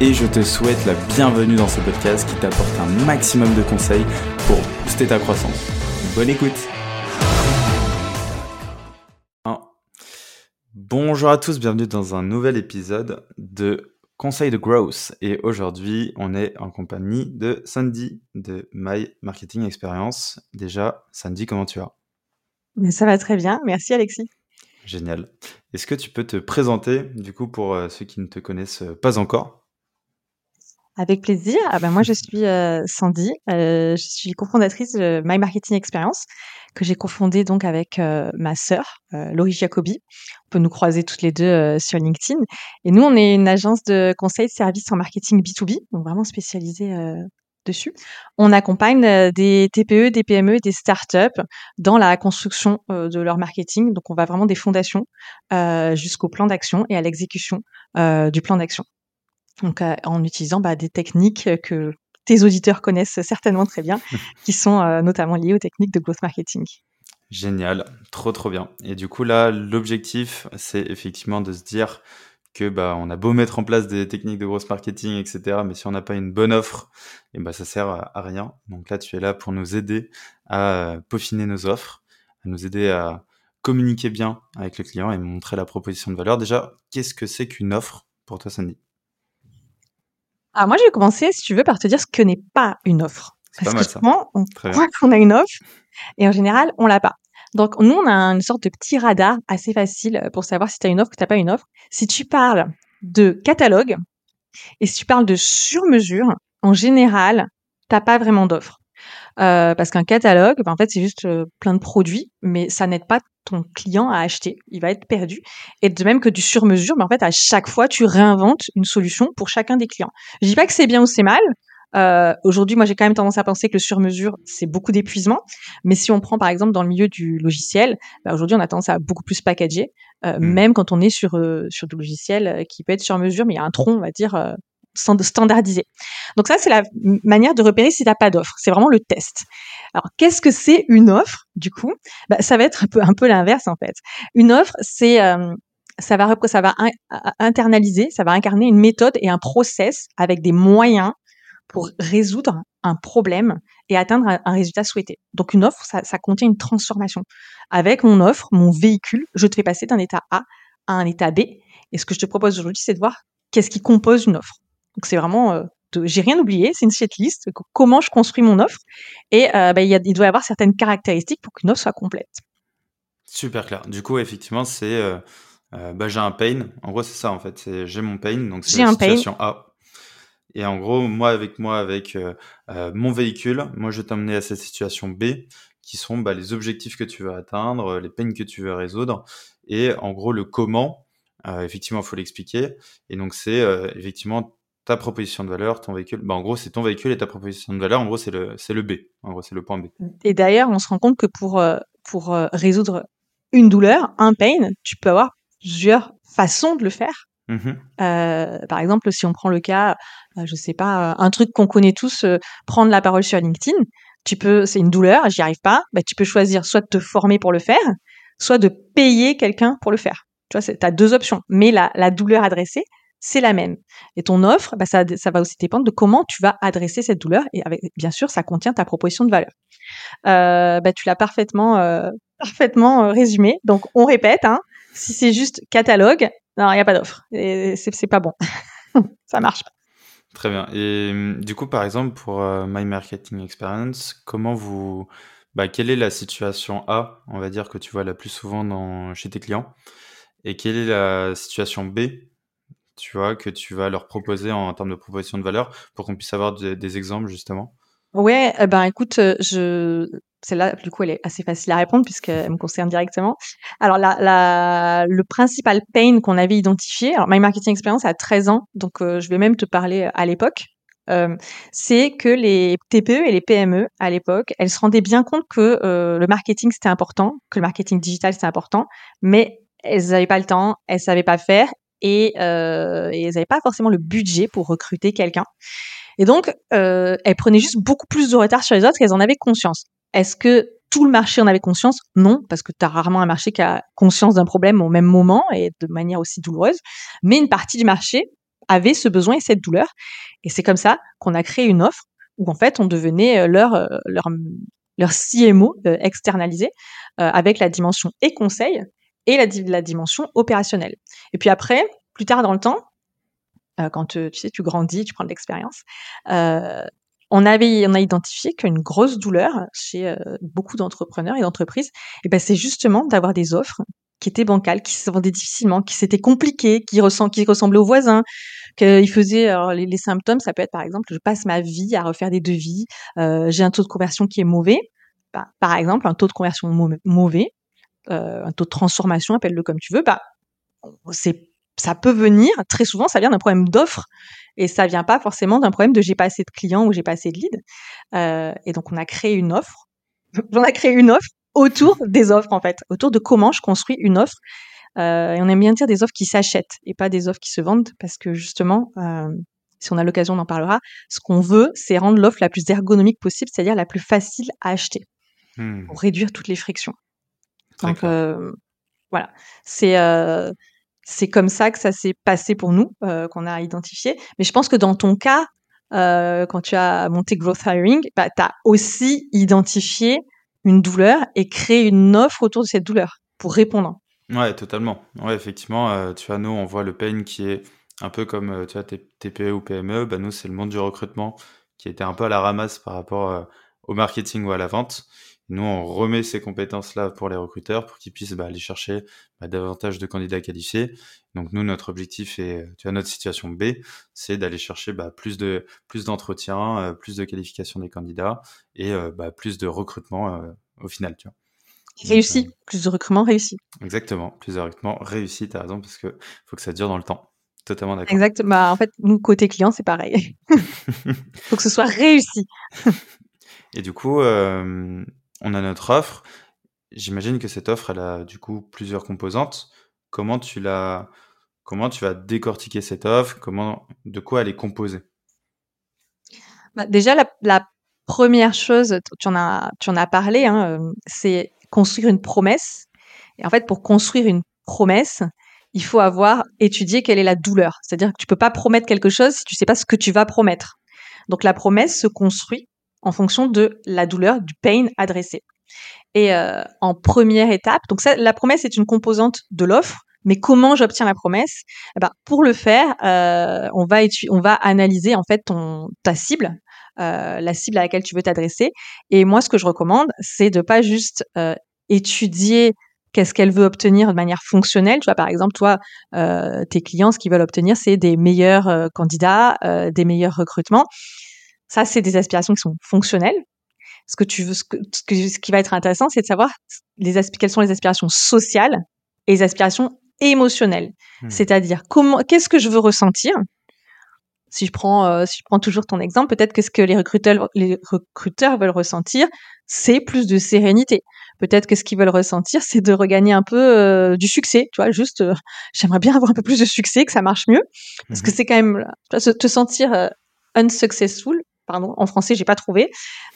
et je te souhaite la bienvenue dans ce podcast qui t'apporte un maximum de conseils pour booster ta croissance. Bonne écoute Bonjour à tous, bienvenue dans un nouvel épisode de Conseil de Growth. Et aujourd'hui, on est en compagnie de Sandy de My Marketing Experience. Déjà, Sandy, comment tu vas? Ça va très bien, merci Alexis. Génial. Est-ce que tu peux te présenter, du coup, pour euh, ceux qui ne te connaissent pas encore? Avec plaisir. Ah ben moi, je suis euh, Sandy. Euh, je suis cofondatrice de My Marketing Experience que j'ai cofondée donc avec euh, ma sœur, Laurie Jacobi. On peut nous croiser toutes les deux sur LinkedIn. Et nous, on est une agence de conseil de services en marketing B2B, donc vraiment spécialisée dessus. On accompagne des TPE, des PME, des startups dans la construction de leur marketing. Donc, on va vraiment des fondations jusqu'au plan d'action et à l'exécution du plan d'action donc euh, en utilisant bah, des techniques que tes auditeurs connaissent certainement très bien, qui sont euh, notamment liées aux techniques de growth marketing. Génial, trop trop bien. Et du coup là, l'objectif, c'est effectivement de se dire que bah on a beau mettre en place des techniques de growth marketing, etc. Mais si on n'a pas une bonne offre, et bah ça sert à, rien. Donc là, tu es là pour nous aider à peaufiner nos offres, à nous aider à communiquer bien avec le client et montrer la proposition de valeur. Déjà, qu'est-ce que c'est qu'une offre pour toi, Sandy? Alors moi, je vais commencer, si tu veux, par te dire ce que n'est pas une offre. Parce que souvent, on croit qu'on a une offre et en général, on l'a pas. Donc nous, on a une sorte de petit radar assez facile pour savoir si tu as une offre ou tu n'as pas une offre. Si tu parles de catalogue et si tu parles de sur-mesure, en général, t'as pas vraiment d'offre. Euh, parce qu'un catalogue, ben, en fait, c'est juste euh, plein de produits, mais ça n'aide pas ton client à acheter. Il va être perdu. Et de même que du sur-mesure, mais ben, en fait, à chaque fois, tu réinventes une solution pour chacun des clients. Je dis pas que c'est bien ou c'est mal. Euh, Aujourd'hui, moi, j'ai quand même tendance à penser que le sur-mesure, c'est beaucoup d'épuisement. Mais si on prend, par exemple, dans le milieu du logiciel, ben, aujourd'hui, on a tendance à beaucoup plus packager, euh, mmh. même quand on est sur euh, sur du logiciel qui peut être sur-mesure, mais il y a un tronc, on va dire, standardisé. Donc ça, c'est la manière de repérer si tu n'as pas d'offre. C'est vraiment le test. Alors, qu'est-ce que c'est une offre, du coup? Bah, Ça va être un peu, l'inverse, en fait. Une offre, c'est... Euh, ça va, ça va internaliser, ça va incarner une méthode et un process avec des moyens pour résoudre un problème et atteindre un, résultat souhaité. Donc une offre, ça, ça, contient une transformation. Avec mon offre, mon véhicule, je te fais passer d'un état A à un état B. Et ce que je te propose aujourd'hui, c'est de voir qu'est-ce qui compose une offre. Donc c'est vraiment, euh, j'ai rien oublié, c'est une checklist, comment je construis mon offre. Et euh, bah, il, y a, il doit y avoir certaines caractéristiques pour qu'une offre soit complète. Super clair. Du coup, effectivement, c'est euh, bah, j'ai un pain. En gros, c'est ça en fait. J'ai mon pain, donc c'est la situation A. Et en gros, moi avec moi avec mon véhicule, moi je vais t'emmener à cette situation B, qui sont bah, les objectifs que tu veux atteindre, les pains que tu veux résoudre, et en gros le comment. effectivement, il faut l'expliquer. Et donc c'est effectivement ta proposition de valeur, ton véhicule. Bah, en gros, c'est ton véhicule et ta proposition de valeur. En gros, c'est le, c'est le B. En gros, c'est le point B. Et d'ailleurs, on se rend compte que pour, euh, pour euh, résoudre une douleur, un pain, tu peux avoir plusieurs façons de le faire. Mmh euh, par exemple, si on prend le cas, je sais pas, un truc qu'on connaît tous, prendre la parole sur LinkedIn, tu peux, c'est une douleur, j'y arrive pas, bah, tu peux choisir soit de te former pour le faire, soit de payer quelqu'un pour le faire. Tu vois, tu as deux options. Mais la, la douleur adressée, c'est la même. Et ton offre, bah, ça, va aussi dépendre de comment tu vas adresser cette douleur. Et bien sûr, ça contient ta proposition de valeur. Euh, bah, tu l'as parfaitement, euh, parfaitement euh, résumé. Donc, on répète. Hein, si c'est juste catalogue, il n'y a pas d'offre. Et c'est pas bon. ça marche pas. Très bien. Et hum, du coup, par exemple, pour My Marketing Experience, comment vous, bah, quelle est la situation A, on va dire que tu vois la plus souvent chez tes clients, et quelle est la situation B tu vois, que tu vas leur proposer en, termes de proposition de valeur pour qu'on puisse avoir des, exemples justement? Ouais, eh ben écoute, je celle-là, du coup, elle est assez facile à répondre puisqu'elle me concerne directement. Alors, la, la, le principal pain qu'on avait identifié, alors My Marketing Experience a 13 ans, donc je vais même te parler à l'époque, euh, c'est que les TPE et les PME à l'époque, elles se rendaient bien compte que euh, le marketing c'était important, que le marketing digital c'était important, mais elles n'avaient pas le temps, elles savaient pas faire et, euh, et elles n'avaient pas forcément le budget pour recruter quelqu'un. Et donc, euh, elles prenaient juste beaucoup plus de retard sur les autres qu'elles en avaient conscience. Est-ce que tout le marché en avait conscience? Non, parce que tu as rarement un marché qui a conscience d'un problème au même moment et de manière aussi douloureuse. Mais une partie du marché avait ce besoin et cette douleur. Et c'est comme ça qu'on a créé une offre où en fait on devenait euh, leur euh, leur leur CMO euh, externalisé avec la dimension et conseil et la, dimension opérationnelle. Et puis après, plus tard dans le temps, quand tu sais tu grandis, tu prends de l'expérience, on avait on a identifié qu'une grosse douleur chez beaucoup d'entrepreneurs et d'entreprises, et ben c'est justement d'avoir des offres qui étaient bancales, qui se vendaient difficilement, qui s'étaient compliquées, qui, qui ressemblaient aux voisins, qu'il faisait alors les, symptômes, ça peut être par exemple, je passe ma vie à refaire des devis, euh, j'ai un taux de conversion qui est mauvais, bah, par exemple un taux de conversion mauvais, euh, un taux de transformation, appelle-le comme tu veux, bah c'est ça peut venir très souvent, ça vient d'un problème d'offre et ça vient pas forcément d'un problème de j'ai pas assez de clients ou j'ai pas assez de leads. Euh, et donc on a créé une offre, on a créé une offre autour des offres en fait, autour de comment je construis une offre. Euh, et on aime bien dire des offres qui s'achètent et pas des offres qui se vendent parce que justement, si on a l'occasion, on en parlera. Ce qu'on veut, c'est rendre l'offre la plus ergonomique possible, c'est-à-dire la plus facile à acheter hmm. pour réduire toutes les frictions. Donc euh, voilà, c'est euh, c'est comme ça que ça s'est passé pour nous, euh, qu'on a identifié. Mais je pense que dans ton cas, quand tu as monté Growth Hiring, bah, tu as aussi identifié une douleur et créer une offre autour de cette douleur pour répondre. Ouais, totalement. Ouais, effectivement, euh, tu vois, nous, on voit le pain qui est un peu comme, euh, tu vois, TPE ou PME. Bah, nous, c'est le monde du recrutement qui était un peu à la ramasse par rapport euh, au marketing ou à la vente. Nous, on remet ces compétences-là pour les recruteurs pour qu'ils puissent bah, aller chercher bah, davantage de candidats qualifiés. Donc nous, notre objectif et tu vois notre situation B, c'est d'aller chercher bah, plus de plus d'entretiens, euh, plus de qualification des candidats et euh, plus de recrutement euh, au final, tu vois. Réussi, plus de recrutement réussi. Exactement, plus de recrutement réussi, tu as raison, parce que faut que ça dure dans le temps. Totalement d'accord. Exactement. Bah, en fait, nous, côté client, c'est pareil. faut que ce soit réussi. et du coup, on a notre offre. J'imagine que cette offre, elle a du coup plusieurs composantes. Comment tu l'as, comment tu vas décortiquer cette offre? Comment, de quoi elle est composée? Bah, Déjà, la, première chose, tu en as, tu en as parlé, hein, c'est construire une promesse. Et en fait, pour construire une promesse, il faut avoir étudié quelle est la douleur. C'est-à-dire que tu peux pas promettre quelque chose si tu sais pas ce que tu vas promettre. Donc la promesse se construit en fonction de la douleur, du pain adressé. Et euh, en première étape, donc ça, la promesse est une composante de l'offre, mais comment j'obtiens la promesse? Eh ben, Pour le faire, euh, on, va on va analyser en fait ton, ta cible, euh, la cible à laquelle tu veux t'adresser. Et moi, ce que je recommande, c'est de pas juste euh, étudier qu'est-ce qu'elle veut obtenir de manière fonctionnelle. Tu vois, par exemple, toi, euh, tes clients, ce qu'ils veulent obtenir, c'est des meilleurs euh, candidats, des meilleurs recrutements. Ça, c'est des aspirations qui sont fonctionnelles. Ce que tu veux, ce, que, ce, qui va être intéressant, c'est de savoir les quelles sont les aspirations sociales et les aspirations émotionnelles. Hmm. C'est-à-dire comment, qu'est-ce que je veux ressentir? Si je prends, euh, si je prends toujours ton exemple, peut-être que ce que les recruteurs, les recruteurs veulent ressentir, c'est plus de sérénité. Peut-être que ce qu'ils veulent ressentir, c'est de regagner un peu euh, du succès. Tu vois, juste, euh, j'aimerais bien avoir un peu plus de succès, que ça marche mieux, parce que mhm. c'est quand même te sentir unsuccessful, pardon, en français, j'ai pas trouvé.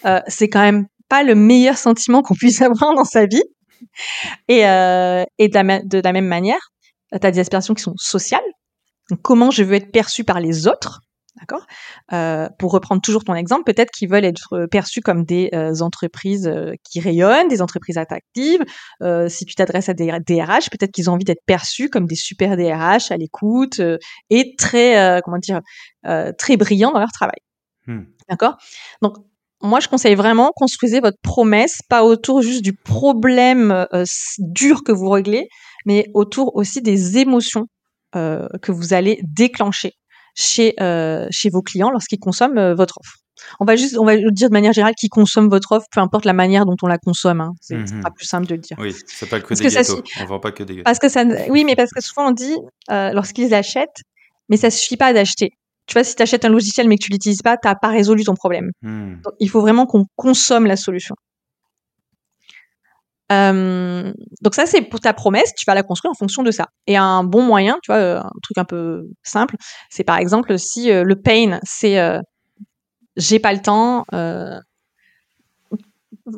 Euh, c'est quand même pas le meilleur sentiment qu'on puisse avoir dans sa vie. Et, euh, de, la, même manière, tu as des aspirations qui sont sociales. comment je veux être perçu par les autres D'accord? Euh, Pour reprendre toujours ton exemple, peut-être qu'ils veulent être perçus comme des entreprises qui rayonnent, des entreprises attractives. Si tu t'adresses à des DRH, peut-être qu'ils ont envie d'être perçus comme des super DRH à l'écoute et très, comment dire, très brillants dans leur travail. Hmm. D'accord? Donc, moi, je conseille vraiment construisez votre promesse, pas autour juste du problème dur que vous réglez, mais autour aussi des émotions que vous allez déclencher chez, euh, chez vos clients lorsqu'ils consomment euh, votre offre. On va juste, on va dire de manière générale qui consomme votre offre, peu importe la manière dont on la consomme. Hein. C'est Mhm. pas plus simple de le dire. Oui, c'est pas que Parce des que ça gâteaux. On vend pas que des gâteaux. Parce que ça, oui, mais parce que souvent on dit euh, lorsqu'ils achètent, mais ça suffit pas d'acheter. Tu vois, si tu achètes un logiciel mais que tu l'utilises pas, t'as pas résolu ton problème. Hmm. Donc, il faut vraiment qu'on consomme la solution. Euh, donc ça, c'est pour ta promesse, tu vas la construire en fonction de ça. Et un bon moyen, tu vois, euh, un truc un peu simple, c'est par exemple si euh, le pain, c'est euh, j'ai pas le temps. je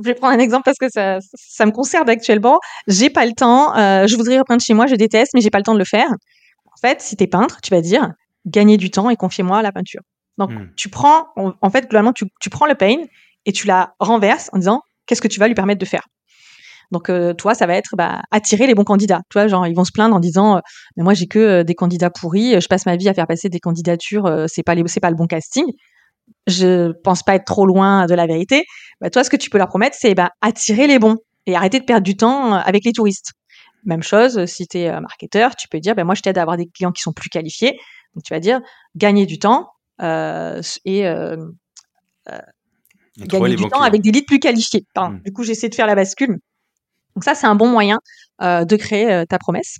vais prendre un exemple parce que ça, ça me concerne actuellement. J'ai pas le temps, je voudrais repeindre chez moi, je déteste, mais j'ai pas le temps de le faire. En fait, si t'es peintre, tu vas dire gagner du temps et confiez-moi la peinture. Donc, Hmm. tu prends, en, en fait, globalement, tu, tu prends le pain et tu la renverses en disant qu'est-ce que tu vas lui permettre de faire? Donc, euh, toi, ça va être bah, attirer les bons candidats. Tu vois, genre, ils vont se plaindre en disant euh, mais moi, j'ai que euh, des candidats pourris, je passe ma vie à faire passer des candidatures, c'est pas les, pas le bon casting. Je pense pas être trop loin de la vérité. Bah, toi, ce que tu peux leur promettre, c'est bah, attirer les bons et arrêter de perdre du temps avec les touristes. Même chose, si tu es marketeur, tu peux dire, bah, moi, je t'aide à avoir des clients qui sont plus qualifiés. Donc, tu vas dire, gagner du temps euh, et euh, trouver gagner du temps avec des leads plus qualifiés. Pardon. Mm. Du coup, j'essaie de faire la bascule. Donc ça, c'est un bon moyen euh, de créer euh, ta promesse.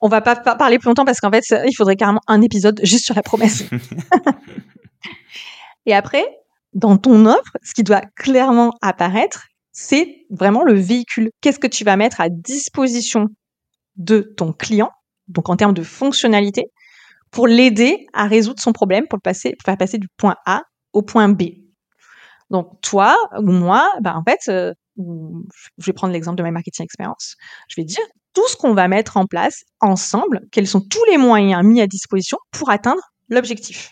On va pas pa- parler plus longtemps parce qu'en fait, ça- il faudrait carrément un épisode juste sur la promesse. Et après, dans ton offre, ce qui doit clairement apparaître, c'est vraiment le véhicule. Qu'est-ce que tu vas mettre à disposition de ton client, donc en termes de fonctionnalité, pour l'aider à résoudre son problème, pour le passer, pour faire passer du point A au point B. Donc toi ou moi, bah en fait, euh, je vais prendre l'exemple de My Marketing Experience. Je vais dire tout ce qu'on va mettre en place ensemble, quels sont tous les moyens mis à disposition pour atteindre l'objectif.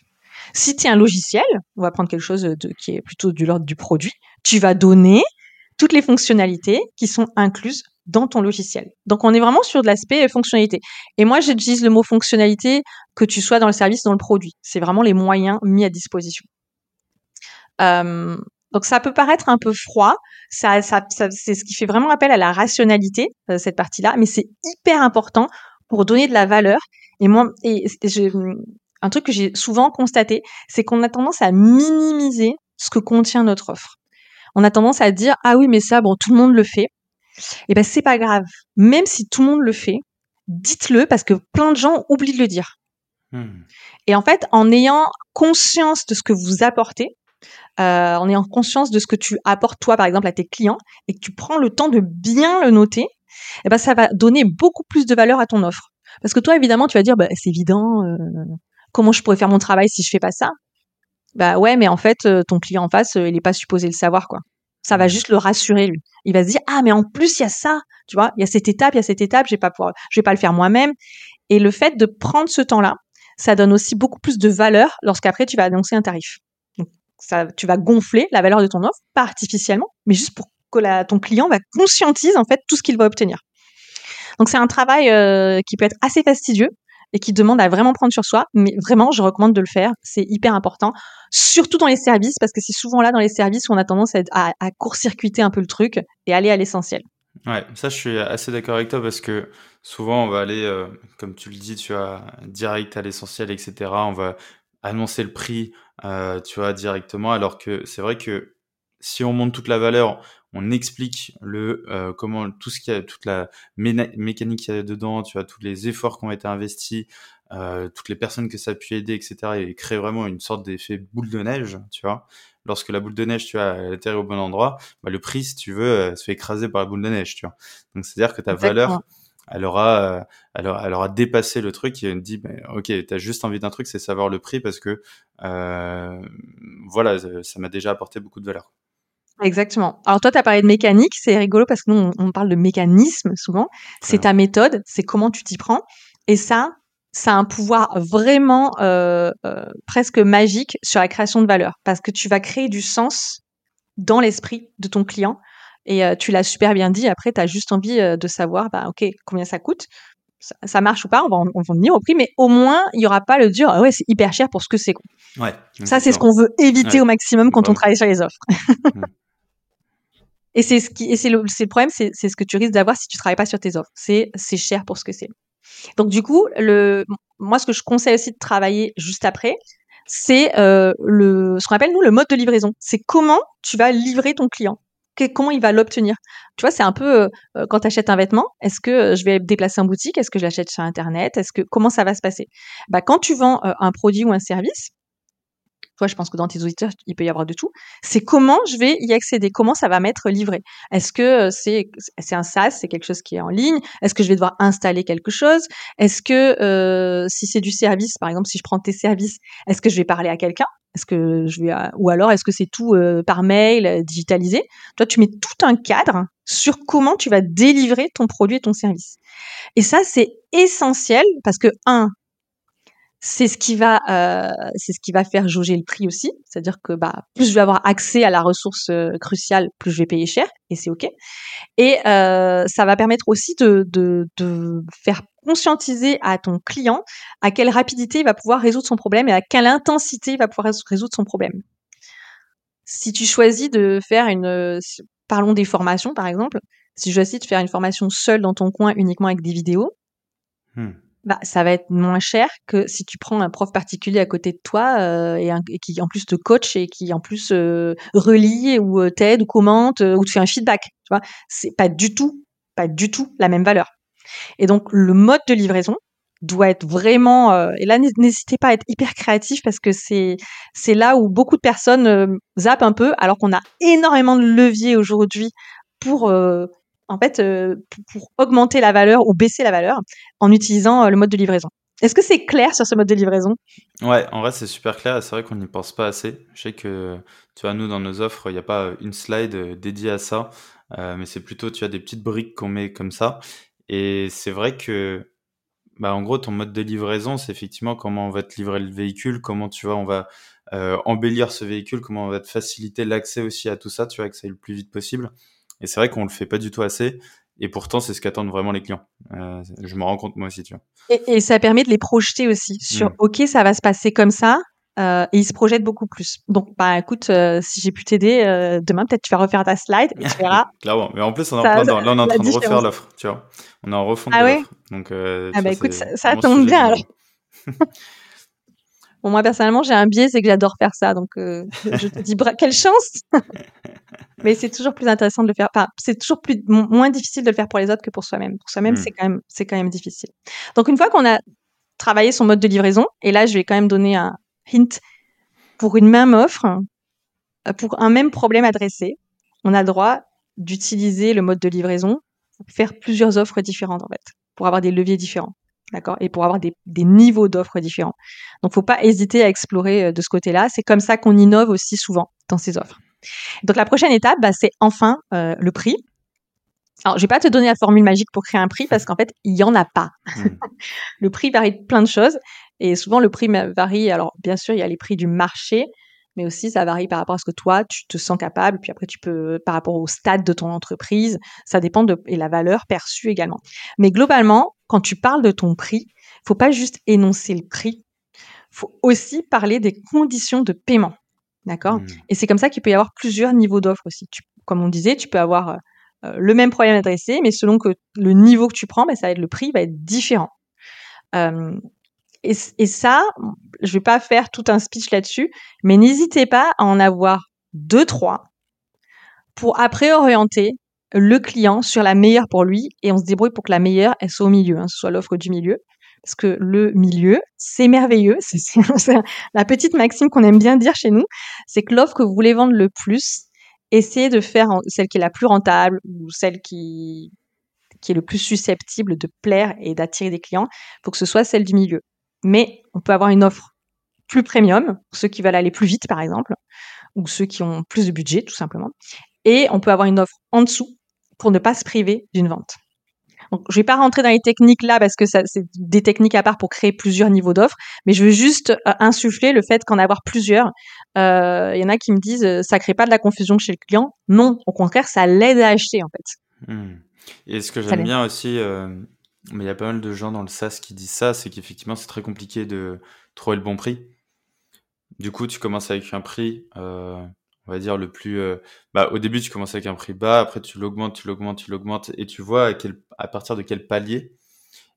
Si tu es un logiciel, on va prendre quelque chose de, qui est plutôt de l'ordre du produit, tu vas donner toutes les fonctionnalités qui sont incluses dans ton logiciel. Donc on est vraiment sur de l'aspect euh, fonctionnalité. Et moi j'utilise le mot fonctionnalité que tu sois dans le service, dans le produit. C'est vraiment les moyens mis à disposition. Euh, donc ça peut paraître un peu froid, ça, ça, ça- c'est ce qui fait vraiment appel à la rationalité euh, cette partie-là, mais c'est hyper important pour donner de la valeur. Et moi, et, un truc que j'ai souvent constaté, c'est qu'on a tendance à minimiser ce que contient notre offre. On a tendance à dire ah oui mais ça bon tout le monde le fait. Et ben c'est pas grave, même si tout le monde le fait, dites-le parce que plein de gens oublient de le dire. Hmm. Et en fait, en ayant conscience de ce que vous apportez, euh, en ayant conscience de ce que tu apportes toi, par exemple, à tes clients, et que tu prends le temps de bien le noter, eh ben, ça va donner beaucoup plus de valeur à ton offre. Parce que toi, évidemment, tu vas dire, bah, c'est évident, euh, comment je pourrais faire mon travail si je fais pas ça? Bah ouais, mais en fait, euh, ton client en face, il est pas supposé le savoir, quoi. Ça va juste le rassurer, lui. Il va se dire, ah, mais en plus, il y a ça, tu vois, il y a cette étape, il y a cette étape, je vais pas pouvoir, je vais pas le faire moi-même. Et le fait de prendre ce temps-là, ça donne aussi beaucoup plus de valeur lorsqu'après tu vas annoncer un tarif. Donc, ça, tu vas gonfler la valeur de ton offre, pas artificiellement, mais juste pour que la- ton client va conscientise en fait tout ce qu'il va obtenir. Donc c'est un travail euh, qui peut être assez fastidieux et qui demande à vraiment prendre sur soi, mais vraiment je recommande de le faire, c'est hyper important, surtout dans les services parce que c'est souvent là dans les services où on a tendance à, court-circuiter un peu le truc et aller à l'essentiel. Ouais, ça je suis assez d'accord avec toi parce que souvent on va aller, euh, comme tu le dis, tu vois, direct à l'essentiel, etc. On va annoncer le prix, euh, tu vois, directement, alors que c'est vrai que si on monte toute la valeur, on explique le euh, comment tout ce qu'il y a, toute la mécanique qu'il y a dedans, tu vois, tous les efforts qui ont été investis, euh, toutes les personnes que ça a pu aider, etc. Et créer vraiment une sorte d'effet boule de neige, tu vois. Lorsque la boule de neige, tu vois, elle atterrit au bon endroit, bah, le prix, si tu veux, euh, se fait écraser par la boule de neige, tu vois. Donc c'est-à-dire que ta valeur, elle aura, euh, elle aura, elle aura dépassé le truc et elle dit, mais, ok, t'as juste envie d'un truc, c'est savoir le prix parce que, euh, voilà, ça m'a déjà apporté beaucoup de valeur. Exactement. Alors toi, tu as parlé de mécanique, c'est rigolo parce que nous, on, on parle de mécanisme souvent. C'est ta méthode, c'est comment tu t'y prends. Et ça, ça a un pouvoir vraiment euh, euh, presque magique sur la création de valeur parce que tu vas créer du sens dans l'esprit de ton client. Et euh, tu l'as super bien dit, après, tu as juste envie de savoir, bah, OK, combien ça coûte ça, ça marche ou pas, on va, en- on va en venir au prix, mais au moins, il n'y aura pas le dire, ah ouais, c'est hyper cher pour ce que c'est. Ouais. Ça, c'est ce qu'on veut éviter Ouais, au maximum quand on travaille sur les offres. Et c'est ce qui, et c'est le, le problème, c'est, ce que tu risques d'avoir si tu travailles pas sur tes offres. C'est, c'est cher pour ce que c'est. Donc du coup, le, moi, ce que je conseille aussi de travailler juste après, c'est euh, le ce qu'on appelle nous le mode de livraison. C'est comment tu vas livrer ton client. comment il va l'obtenir. Tu vois, c'est un peu euh, quand tu achètes un vêtement, est-ce que je vais déplacer en boutique, est-ce que je l'achète sur internet, est-ce que comment ça va se passer? Bah quand tu vends un produit ou un service, toi, je pense que dans tes auditeurs, il peut y avoir de tout. C'est comment je vais y accéder, comment ça va m'être livré? Est-ce que c'est c'est un SaaS, c'est quelque chose qui est en ligne? Est-ce que je vais devoir installer quelque chose? Est-ce que euh, si c'est du service, par exemple, si je prends tes services, est-ce que je vais parler à quelqu'un? Est-ce que je vais ou alors est-ce que c'est tout euh, par mail, euh, digitalisé? Toi, tu mets tout un cadre sur comment tu vas délivrer ton produit et ton service. Et ça, c'est essentiel parce que un, c'est ce qui va euh, c'est ce qui va faire jauger le prix aussi. C'est-à-dire que bah plus je vais avoir accès à la ressource euh, cruciale plus je vais payer cher et c'est ok. Et euh, ça va permettre aussi de, de, de faire conscientiser à ton client à quelle rapidité il va pouvoir résoudre son problème et à quelle intensité il va pouvoir résoudre son problème. Si tu choisis de faire une parlons des formations par exemple. Si tu choisis de faire une formation seule dans ton coin uniquement avec des vidéos hmm bah, ça va être moins cher que si tu prends un prof particulier à côté de toi euh, et, qui en plus te coach et qui en plus euh, relie ou euh, t'aide ou commente ou te fait un feedback. Tu vois, c'est pas du tout, pas du tout la même valeur. Et donc le mode de livraison doit être vraiment. et là, n'hésitez pas à être hyper créatif parce que c'est c'est là où beaucoup de personnes zappent un peu, alors qu'on a énormément de leviers aujourd'hui pour en fait, euh, pour, augmenter la valeur ou baisser la valeur en utilisant euh, le mode de livraison. Est-ce que c'est clair sur ce mode de livraison? Ouais, en vrai, c'est super clair. C'est vrai qu'on n'y pense pas assez. Je sais que, tu vois, nous, dans nos offres, il n'y a pas une slide euh, dédiée à ça, mais c'est plutôt, tu as des petites briques qu'on met comme ça. Et c'est vrai que, bah, en gros, ton mode de livraison, c'est effectivement comment on va te livrer le véhicule, comment, tu vois, on va embellir ce véhicule, comment on va te faciliter l'accès aussi à tout ça, tu vois, que ça aille le plus vite possible. Et c'est vrai qu'on le fait pas du tout assez. Et pourtant, c'est ce qu'attendent vraiment les clients. Euh, je me rends compte moi aussi, tu vois. Et, ça permet de les projeter aussi sur mm. OK, ça va se passer comme ça. Euh, et ils se projettent beaucoup plus. Donc, bah, écoute, euh, si j'ai pu t'aider, demain, peut-être tu vas refaire ta slide et tu verras. Clairement. Mais en plus, on est en là, on est en train de refaire l'offre, tu vois. On est en refond ah l'offre. Donc, ah, bah, écoute, ça, ça tombe bien alors. Bon, moi, personnellement, j'ai un biais, c'est que j'adore faire ça. Donc, euh, je te dis, quelle chance Mais c'est toujours plus intéressant de le faire. Enfin, c'est toujours plus, moins difficile de le faire pour les autres que pour soi-même. Pour soi-même, hmm. c'est quand même, c'est quand même difficile. Donc, une fois qu'on a travaillé son mode de livraison, et là, je vais quand même donner un hint pour une même offre, euh, pour un même problème adressé, on a le droit d'utiliser le mode de livraison pour faire plusieurs offres différentes, en fait, pour avoir des leviers différents d'accord, et pour avoir des, niveaux d'offres différents. Donc, faut pas hésiter à explorer euh, de ce côté-là. C'est comme ça qu'on innove aussi souvent dans ces offres. Donc, la prochaine étape, bah, c'est enfin euh, le prix. Alors, je vais pas te donner la formule magique pour créer un prix parce qu'en fait, il y en a pas. Hmm. le prix varie de plein de choses et souvent le prix varie. Alors, bien sûr, il y a les prix du marché, mais aussi ça varie par rapport à ce que toi tu te sens capable. Puis après, tu peux par rapport au stade de ton entreprise, ça dépend de et la valeur perçue également. Mais globalement, quand tu parles de ton prix, faut pas juste énoncer le prix, faut aussi parler des conditions de paiement. D'accord? Mmh. Et c'est comme ça qu'il peut y avoir plusieurs niveaux d'offres aussi. comme on disait, tu peux avoir euh, euh, le même problème adressé, mais selon que le niveau que tu prends, ben, ça va être le prix va être différent. Euh, et, et, ça, je vais pas faire tout un speech là-dessus, mais n'hésitez pas à en avoir deux, trois pour après orienter le client sur la meilleure pour lui et on se débrouille pour que la meilleure, elle soit au milieu, hein, ce soit l'offre du milieu. Parce que le milieu, c'est merveilleux. C'est la petite maxime qu'on aime bien dire chez nous. C'est que l'offre que vous voulez vendre le plus, essayez de faire celle qui est la plus rentable ou celle qui, qui est le plus susceptible de plaire et d'attirer des clients. Il faut que ce soit celle du milieu. Mais on peut avoir une offre plus premium, ceux qui veulent aller plus vite, par exemple, ou ceux qui ont plus de budget, tout simplement. Et on peut avoir une offre en dessous pour ne pas se priver d'une vente. Donc, je vais pas rentrer dans les techniques là parce que c'est des techniques à part pour créer plusieurs niveaux d'offres, mais je veux juste euh, insuffler le fait qu'en avoir plusieurs, il euh, y en a qui me disent euh, ça crée pas de la confusion chez le client. Non, au contraire, ça l'aide à acheter en fait. Hmm. Et ce que j'aime bien aussi, mais il y a pas mal de gens dans le SaaS qui disent ça, c'est qu'effectivement c'est très compliqué de trouver le bon prix. Du coup, tu commences avec un prix on va dire le plus euh, bah, au début tu commences avec un prix bas après tu l'augmentes tu l'augmentes tu l'augmentes et tu vois à, quel, à partir de quel palier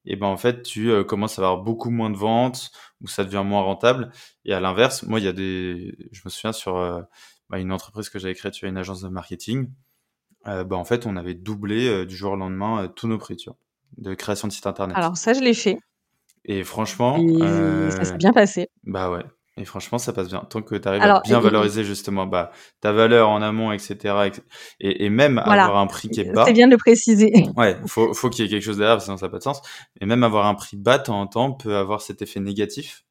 et ben en fait tu euh, commences à avoir beaucoup moins de ventes ou ça devient moins rentable. Et à l'inverse, moi il y a des, je me souviens sur euh, bah, une entreprise que j'avais créée, tu vois, une agence de marketing. Bah, en fait, on avait doublé du jour au lendemain tous nos prix, tu vois, de création de site internet. Alors ça, je l'ai fait. Et franchement, ça s'est bien passé. Bah ouais. Et franchement, ça passe bien. Tant que tu arrives à bien valoriser justement bah, ta valeur en amont, etc. Et, et même avoir un prix qui est bas. C'est bien de le préciser. Ouais, faut, faut qu'il y ait quelque chose derrière, sinon ça n'a pas de sens. Et même avoir un prix bas de temps en temps peut avoir cet effet négatif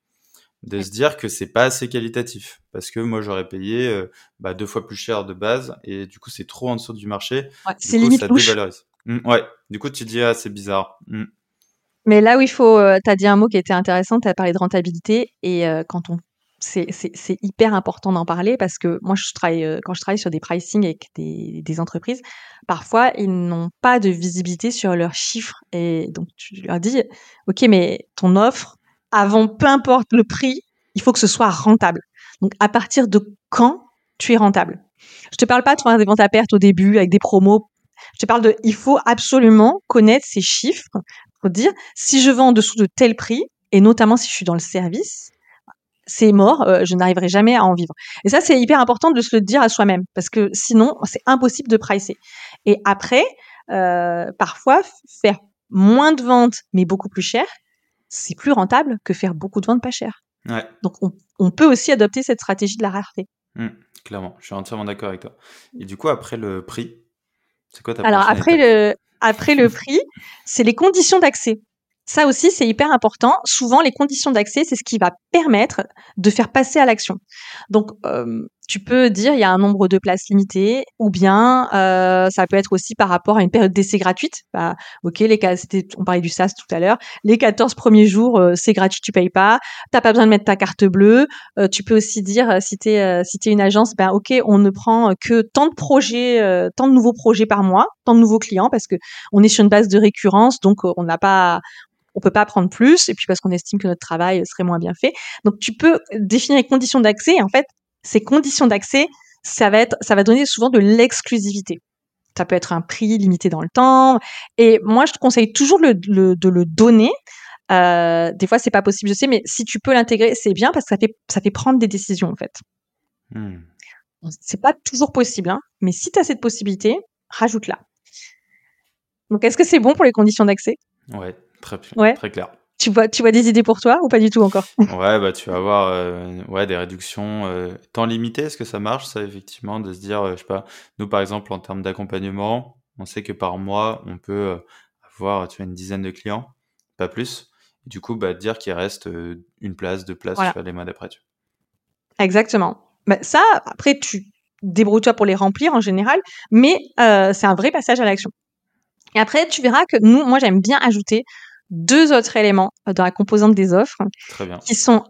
de se dire que c'est pas assez qualitatif. Parce que moi, j'aurais payé euh, bah, deux fois plus cher de base et du coup, c'est trop en dessous du marché. Ouais, c'est limite ça dévalorise. Mmh, ouais, du coup, tu te dis, ah, c'est bizarre. Mmh. Mais là où il faut, euh, tu as dit un mot qui était intéressant, tu as parlé de rentabilité et euh, quand on c'est hyper important d'en parler parce que moi, euh, quand je travaille sur des pricing avec des, entreprises, parfois, ils n'ont pas de visibilité sur leurs chiffres. Et donc, tu leur dis, OK, mais ton offre, avant, peu importe le prix, il faut que ce soit rentable. Donc, à partir de quand tu es rentable? Je te parle pas de faire des ventes à perte au début avec des promos. Je te parle de, il faut absolument connaître ces chiffres pour dire, si je vends en dessous de tel prix, et notamment si je suis dans le service, c'est mort, euh, je n'arriverai jamais à en vivre. Et ça, c'est hyper important de se le dire à soi-même, parce que sinon, c'est impossible de pricer. Et après, euh, parfois, faire moins de ventes, mais beaucoup plus cher, c'est plus rentable que faire beaucoup de ventes pas chères. Ouais. Donc, on, peut aussi adopter cette stratégie de la rareté. Mmh, clairement, je suis entièrement d'accord avec toi. Et du coup, après le prix, c'est quoi ta Alors, après le, après le prix, c'est les conditions d'accès. Ça aussi, c'est hyper important. Souvent, les conditions d'accès, c'est ce qui va permettre de faire passer à l'action. Donc, euh, tu peux dire il y a un nombre de places limitées, ou bien euh, ça peut être aussi par rapport à une période d'essai gratuite. Bah, ok, les on parlait du SaaS tout à l'heure. Les 14 premiers jours, euh, c'est gratuit, tu payes pas. T'as pas besoin de mettre ta carte bleue. Tu peux aussi dire si t'es si t'es une agence, ben ok, on ne prend que tant de projets, tant de nouveaux projets par mois, tant de nouveaux clients, parce que on est sur une base de récurrence, donc on n'a pas on peut pas prendre plus, et puis parce qu'on estime que notre travail serait moins bien fait. Donc tu peux définir les conditions d'accès. Et en fait, ces conditions d'accès, ça va être, ça va donner souvent de l'exclusivité. Ça peut être un prix limité dans le temps. Et moi, je te conseille toujours de le donner. Euh, des fois, c'est pas possible, je sais, mais si tu peux l'intégrer, c'est bien parce que ça fait, ça fait prendre des décisions, en fait. Hmm. C'est pas toujours possible, hein, mais si tu as cette possibilité, rajoute-la. Donc, est-ce que c'est bon pour les conditions d'accès? Ouais, Très, très clair. Tu vois, tu vois des idées pour toi ou pas du tout encore? Ouais, bah tu vas avoir euh, ouais, des réductions euh, temps limité. Est-ce que ça marche, ça, effectivement, de se dire, euh, je sais pas, nous par exemple, en termes d'accompagnement, on sait que par mois, on peut avoir tu vois, une dizaine de clients, pas plus. du coup, bah, dire qu'il reste une place, deux places les mois d'après. Tu Exactement. Bah, ça, après, tu débrouilles-toi pour les remplir en général, mais c'est un vrai passage à l'action. Et après, tu verras que nous, moi, j'aime bien ajouter deux autres éléments euh, dans la composante des offres, qui sont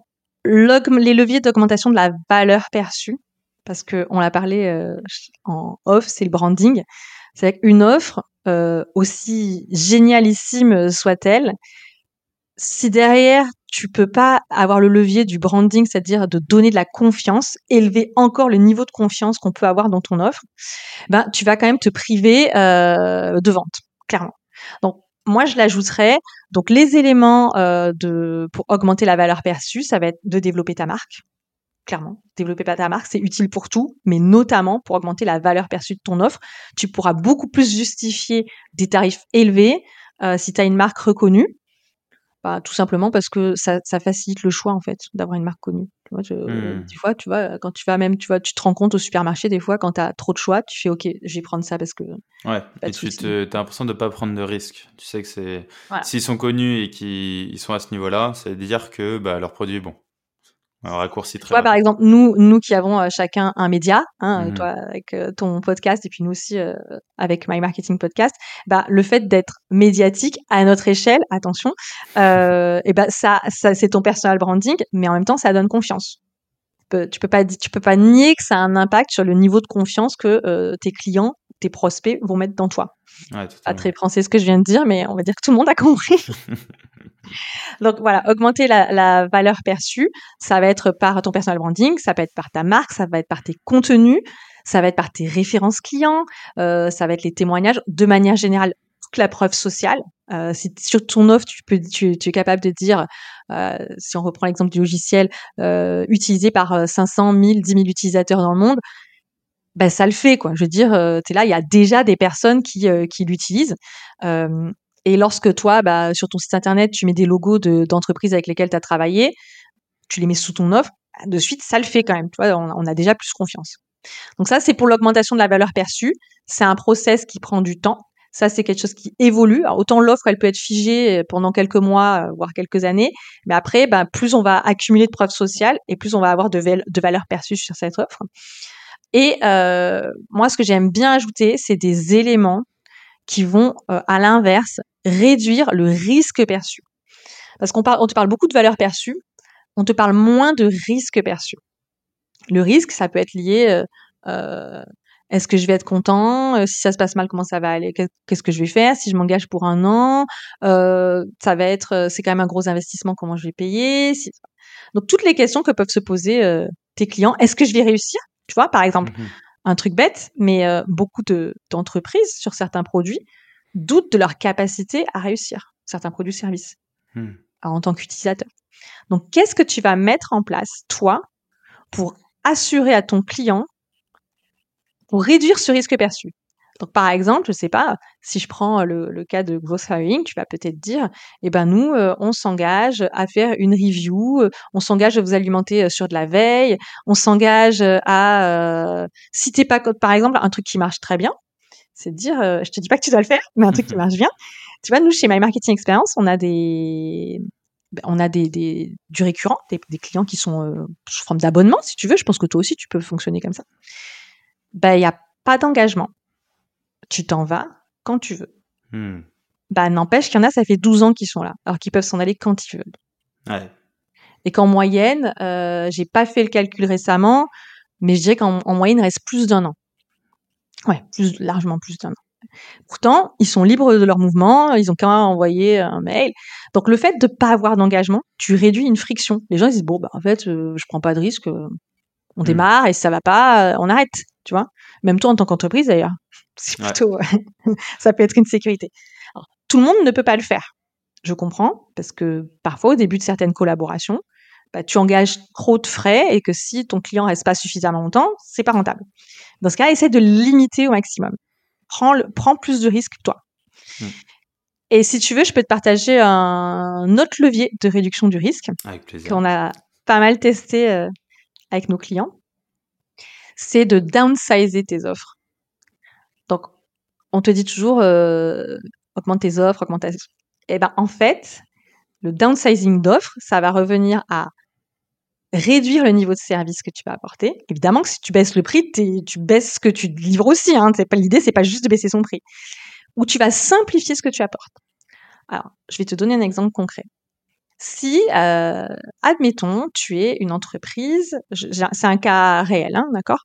les leviers d'augmentation de la valeur perçue, parce que on l'a parlé euh, en off, c'est le branding. C'est qu'une offre, euh, aussi génialissime soit-elle, si derrière tu peux pas avoir le levier du branding, c'est-à-dire de donner de la confiance, élever encore le niveau de confiance qu'on peut avoir dans ton offre, ben tu vas quand même te priver de vente, clairement. Donc moi, je l'ajouterais. Donc, les éléments euh, pour augmenter la valeur perçue, ça va être de développer ta marque. Clairement, développer ta marque, c'est utile pour tout, mais notamment pour augmenter la valeur perçue de ton offre. Tu pourras beaucoup plus justifier des tarifs élevés euh, si tu as une marque reconnue bah, tout simplement parce que ça, ça facilite le choix en fait d'avoir une marque connue. Tu vois, mmh. Des fois, tu vois, quand tu vas même, tu vois, tu te rends compte au supermarché des fois quand tu as trop de choix, tu fais OK, je vais prendre ça parce que. Ouais. Et tu as l'impression de pas prendre de risques. Tu sais que c'est s'ils sont connus et qu'ils sont à ce niveau-là, veut dire que bah, leur produit est bon. Un raccourci très. Toi, par exemple, nous, nous qui avons euh, chacun un média, hein, mmh toi avec euh, ton podcast et puis nous aussi euh, avec My Marketing Podcast, bah le fait d'être médiatique à notre échelle, attention, et bah ça, ça c'est ton personal branding, mais en même temps ça donne confiance. Tu peux, tu peux pas, tu peux pas nier que ça a un impact sur le niveau de confiance que tes clients, tes prospects vont mettre dans toi. Ouais, pas très français ce que je viens de dire, mais on va dire que tout le monde a compris. Donc voilà, augmenter la, valeur perçue, ça va être par ton personal branding, ça peut être par ta marque, ça va être par tes contenus, ça va être par tes références clients, euh, ça va être les témoignages. De manière générale, toute la preuve sociale. Euh, si sur ton offre, tu, peux, tu, tu es capable de dire, euh, si on reprend l'exemple du logiciel, utilisé par 500, 1000, 10 000 utilisateurs dans le monde, ben ça le fait quoi. Je veux dire, euh, là, il y a déjà des personnes qui, euh, qui l'utilisent. Euh, et lorsque toi, bah, sur ton site internet, tu mets des logos de, d'entreprises avec lesquelles tu as travaillé, tu les mets sous ton offre, de suite, ça le fait quand même. Tu vois, on, a déjà plus confiance. Donc ça, c'est pour l'augmentation de la valeur perçue. C'est un process qui prend du temps. Ça, c'est quelque chose qui évolue. Autant l'offre, elle peut être figée pendant quelques mois, voire quelques années. Mais après, bah, plus on va accumuler de preuves sociales et plus on va avoir de, de valeur perçue sur cette offre. Et euh, moi, ce que j'aime bien ajouter, c'est des éléments qui vont, euh, à l'inverse, réduire le risque perçu. Parce qu'on parle, on te parle beaucoup de valeur perçue, on te parle moins de risque perçu. Le risque, ça peut être lié, euh, euh est-ce que je vais être content euh, Si ça se passe mal, comment ça va aller Qu'est-ce que je vais faire Si je m'engage pour un an, euh, ça va être, c'est quand même un gros investissement, comment je vais payer. Donc toutes les questions que peuvent se poser tes clients, est-ce que je vais réussir? Tu vois, par exemple, mmh un truc bête, mais euh, beaucoup de, d'entreprises sur certains produits doutent de leur capacité à réussir certains produits-services mmh. en tant qu'utilisateur. Donc, qu'est-ce que tu vas mettre en place, toi, pour assurer à ton client, pour réduire ce risque perçu? Donc, par exemple, je sais pas, si je prends le, le cas de Growth Hiring, tu vas peut-être dire, eh ben nous, euh, on s'engage à faire une review, euh, on s'engage à vous alimenter euh, sur de la veille, on s'engage à, si t'es pas, par exemple, un truc qui marche très bien, c'est de dire, je te dis pas que tu dois le faire, mais un truc qui marche bien. Tu vois, nous, chez My Marketing Experience, on a des, ben, on a des, des du récurrent, des, des clients qui sont sous forme d'abonnement, si tu veux. Je pense que toi aussi, tu peux fonctionner comme ça. Ben, il n'y a pas d'engagement tu t'en vas quand tu veux. Hmm. Bah, n'empêche qu'il y en a, ça fait 12 ans qu'ils sont là, alors qu'ils peuvent s'en aller quand ils veulent. Et qu'en moyenne, euh, j'ai pas fait le calcul récemment, mais je dirais qu'en moyenne, il reste plus d'un an. Ouais, plus, largement plus d'un an. Pourtant, ils sont libres de leur mouvement, ils ont qu'à envoyer un mail. Donc, le fait de pas avoir d'engagement, tu réduis une friction. Les gens ils disent bon, bah, en fait, euh, je prends pas de risque, euh, on hmm. démarre et si ça va pas, euh, on arrête, tu vois. Même toi en tant qu'entreprise d'ailleurs, c'est plutôt, ça peut être une sécurité. tout le monde ne peut pas le faire. Je comprends, parce que parfois, au début de certaines collaborations, bah, tu engages trop de frais et que si ton client reste pas suffisamment longtemps, c'est pas rentable. Dans ce cas, essaie de limiter au maximum. Prends, le, prends plus de risques que toi. Mmh. Et si tu veux, je peux te partager un autre levier de réduction du risque qu'on a pas mal testé euh, avec nos clients. C'est de downsizer tes offres. On te dit toujours euh, augmente tes offres, augmente tes... Eh ben, en fait, le downsizing d'offres, ça va revenir à réduire le niveau de service que tu vas apporter. Évidemment que si tu baisses le prix, tu baisses ce que tu livres aussi. Hein. C'est pas l'idée, c'est pas juste de baisser son prix. Ou tu vas simplifier ce que tu apportes. Alors, je vais te donner un exemple concret. Si, euh, admettons, tu es une entreprise, c'est un cas réel, hein, d'accord?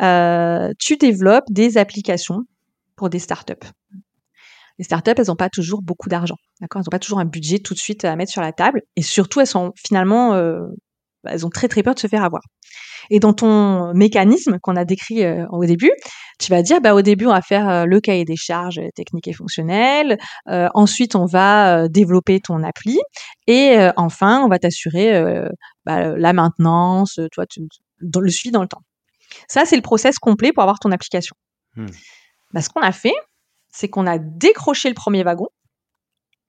Euh, Tu développes des applications pour des startups. Les startups, elles n'ont pas toujours beaucoup d'argent, d'accord? Elles n'ont pas toujours un budget tout de suite à mettre sur la table, et surtout, elles sont finalement, euh, elles ont très très peur de se faire avoir. Et dans ton mécanisme qu'on a décrit euh, au début, tu vas dire, bah, au début, on va faire euh, le cahier des charges techniques et fonctionnelles. Ensuite, on va développer ton appli. Et enfin, on va t'assurer bah, la maintenance, le suivi dans le temps. Ça, c'est le process complet pour avoir ton application. Hmm. Bah, ce qu'on a fait, c'est qu'on a décroché le premier wagon.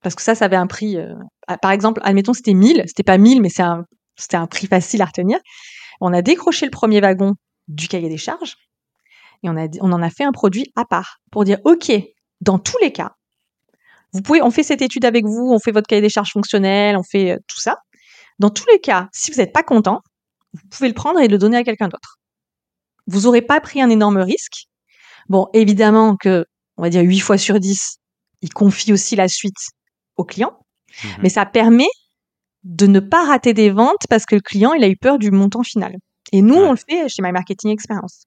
Parce que ça, ça avait un prix. par exemple, admettons, c'était 1000. C'était pas 1000, mais c'était un prix facile à retenir. On a décroché le premier wagon du cahier des charges et on en a fait un produit à part pour dire, OK, dans tous les cas, vous pouvez, on fait cette étude avec vous, on fait votre cahier des charges fonctionnel, on fait euh, tout ça. Dans tous les cas, si vous n'êtes pas content, vous pouvez le prendre et le donner à quelqu'un d'autre. Vous n'aurez pas pris un énorme risque. Bon, évidemment que, on va dire 8 fois sur 10, il confie aussi la suite au client, mmh mais ça permet de ne pas rater des ventes parce que le client, il a eu peur du montant final. Et nous, on le fait chez My Marketing Experience.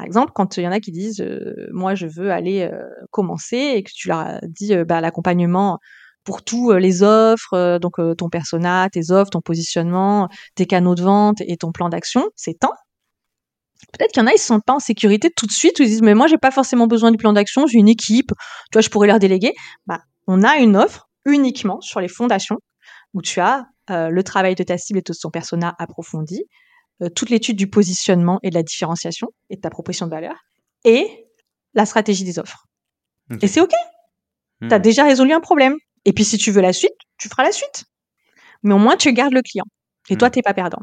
Par exemple, quand il y en a qui disent euh, moi je veux aller euh, commencer et que tu leur dis euh, bah, l'accompagnement pour tous les offres, donc ton persona, tes offres, ton positionnement, tes canaux de vente et ton plan d'action, c'est temps. Peut-être qu'il y en a, ils se sentent pas en sécurité tout de suite, ou ils disent, mais moi, j'ai pas forcément besoin du plan d'action, j'ai une équipe, tu vois, je pourrais leur déléguer. Bah, on a une offre uniquement sur les fondations où tu as euh, le travail de ta cible et de son persona approfondi, euh, toute l'étude du positionnement et de la différenciation et de ta proposition de valeur, et la stratégie des offres. Et c'est OK. Tu as hmm. déjà résolu un problème. Et puis si tu veux la suite, tu feras la suite. Mais au moins, tu gardes le client. Et toi, hmm. tu n'es pas perdant.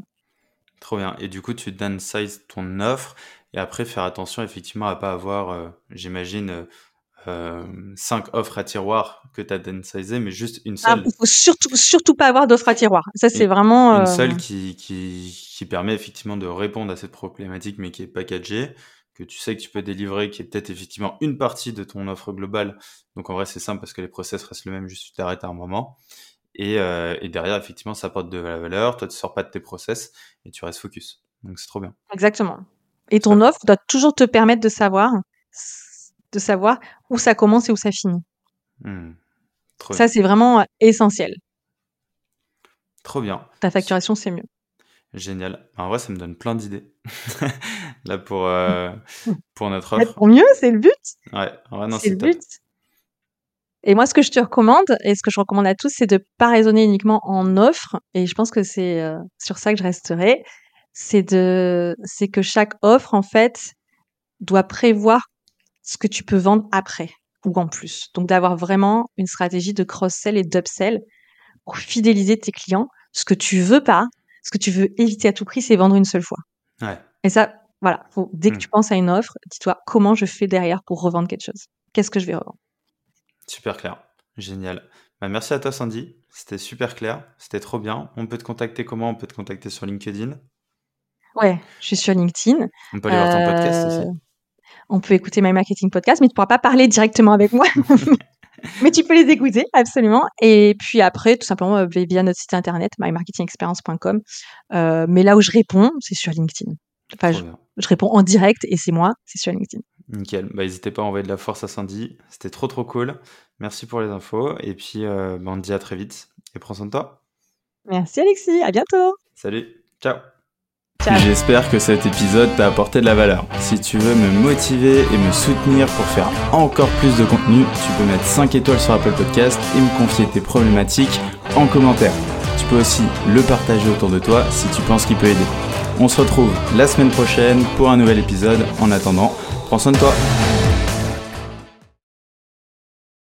Trop bien. Et du coup, tu downsize ton offre et après faire attention effectivement à pas avoir, euh, j'imagine, euh, cinq offres à tiroir que tu as downsizé, mais juste une ah, seule. il faut surtout, surtout pas avoir d'offres à tiroir. Ça, c'est vraiment. Une euh, seule qui, qui, qui, permet effectivement de répondre à cette problématique, mais qui est packagée, que tu sais que tu peux délivrer, qui est peut-être effectivement une partie de ton offre globale. Donc en vrai, c'est simple parce que les process restent le même, juste tu t'arrêtes à un moment. Et, euh, et, derrière, effectivement, ça apporte de la valeur. Toi, tu sors pas de tes process et tu restes focus. Donc, c'est trop bien. Exactement. Et ton offre doit toujours te permettre de savoir, de savoir où ça commence et où ça finit. Mmh. ça, c'est vraiment essentiel. Trop bien. Ta facturation, c'est mieux. Génial. En vrai, ça me donne plein d'idées. Là, pour, euh, pour notre offre. Pour mieux, c'est le but. Ouais, ouais c'est le but. Et moi, ce que je te recommande, et ce que je recommande à tous, c'est de pas raisonner uniquement en offre. Et je pense que c'est euh, sur ça que je resterai. C'est de, c'est que chaque offre, en fait, doit prévoir ce que tu peux vendre après ou en plus. Donc, d'avoir vraiment une stratégie de cross-sell et d'upsell pour fidéliser tes clients. Ce que tu veux pas, ce que tu veux éviter à tout prix, c'est vendre une seule fois. Ouais. Et ça, voilà, faut, dès que hmm. tu penses à une offre, dis-toi comment je fais derrière pour revendre quelque chose. Qu'est-ce que je vais revendre? Super clair. Génial. Bah, merci à toi, Sandy. C'était super clair. C'était trop bien. On peut te contacter comment? On peut te contacter sur LinkedIn? Ouais, je suis sur LinkedIn. On peut aller voir ton podcast aussi. Euh, on peut écouter My Marketing Podcast, mais tu ne pourras pas parler directement avec moi. mais tu peux les écouter, absolument. Et puis après, tout simplement euh, via notre site internet, mymarketingexperience.com. Euh, mais là où je réponds, c'est sur LinkedIn. je, réponds en direct et c'est moi, c'est sur LinkedIn. Nickel. Bah, n'hésitez pas à envoyer de la force à Sandy. C'était trop trop cool. Merci pour les infos. Et puis, euh, bah, on te dit à très vite. Et prends soin de toi. Merci Alexis. À bientôt. Salut. Ciao. J'espère que cet épisode t'a apporté de la valeur. Si tu veux me motiver et me soutenir pour faire encore plus de contenu, tu peux mettre 5 étoiles sur Apple Podcast et me confier tes problématiques en commentaire. Tu peux aussi le partager autour de toi si tu penses qu'il peut aider. On se retrouve la semaine prochaine pour un nouvel épisode. En attendant, Prends soin de toi.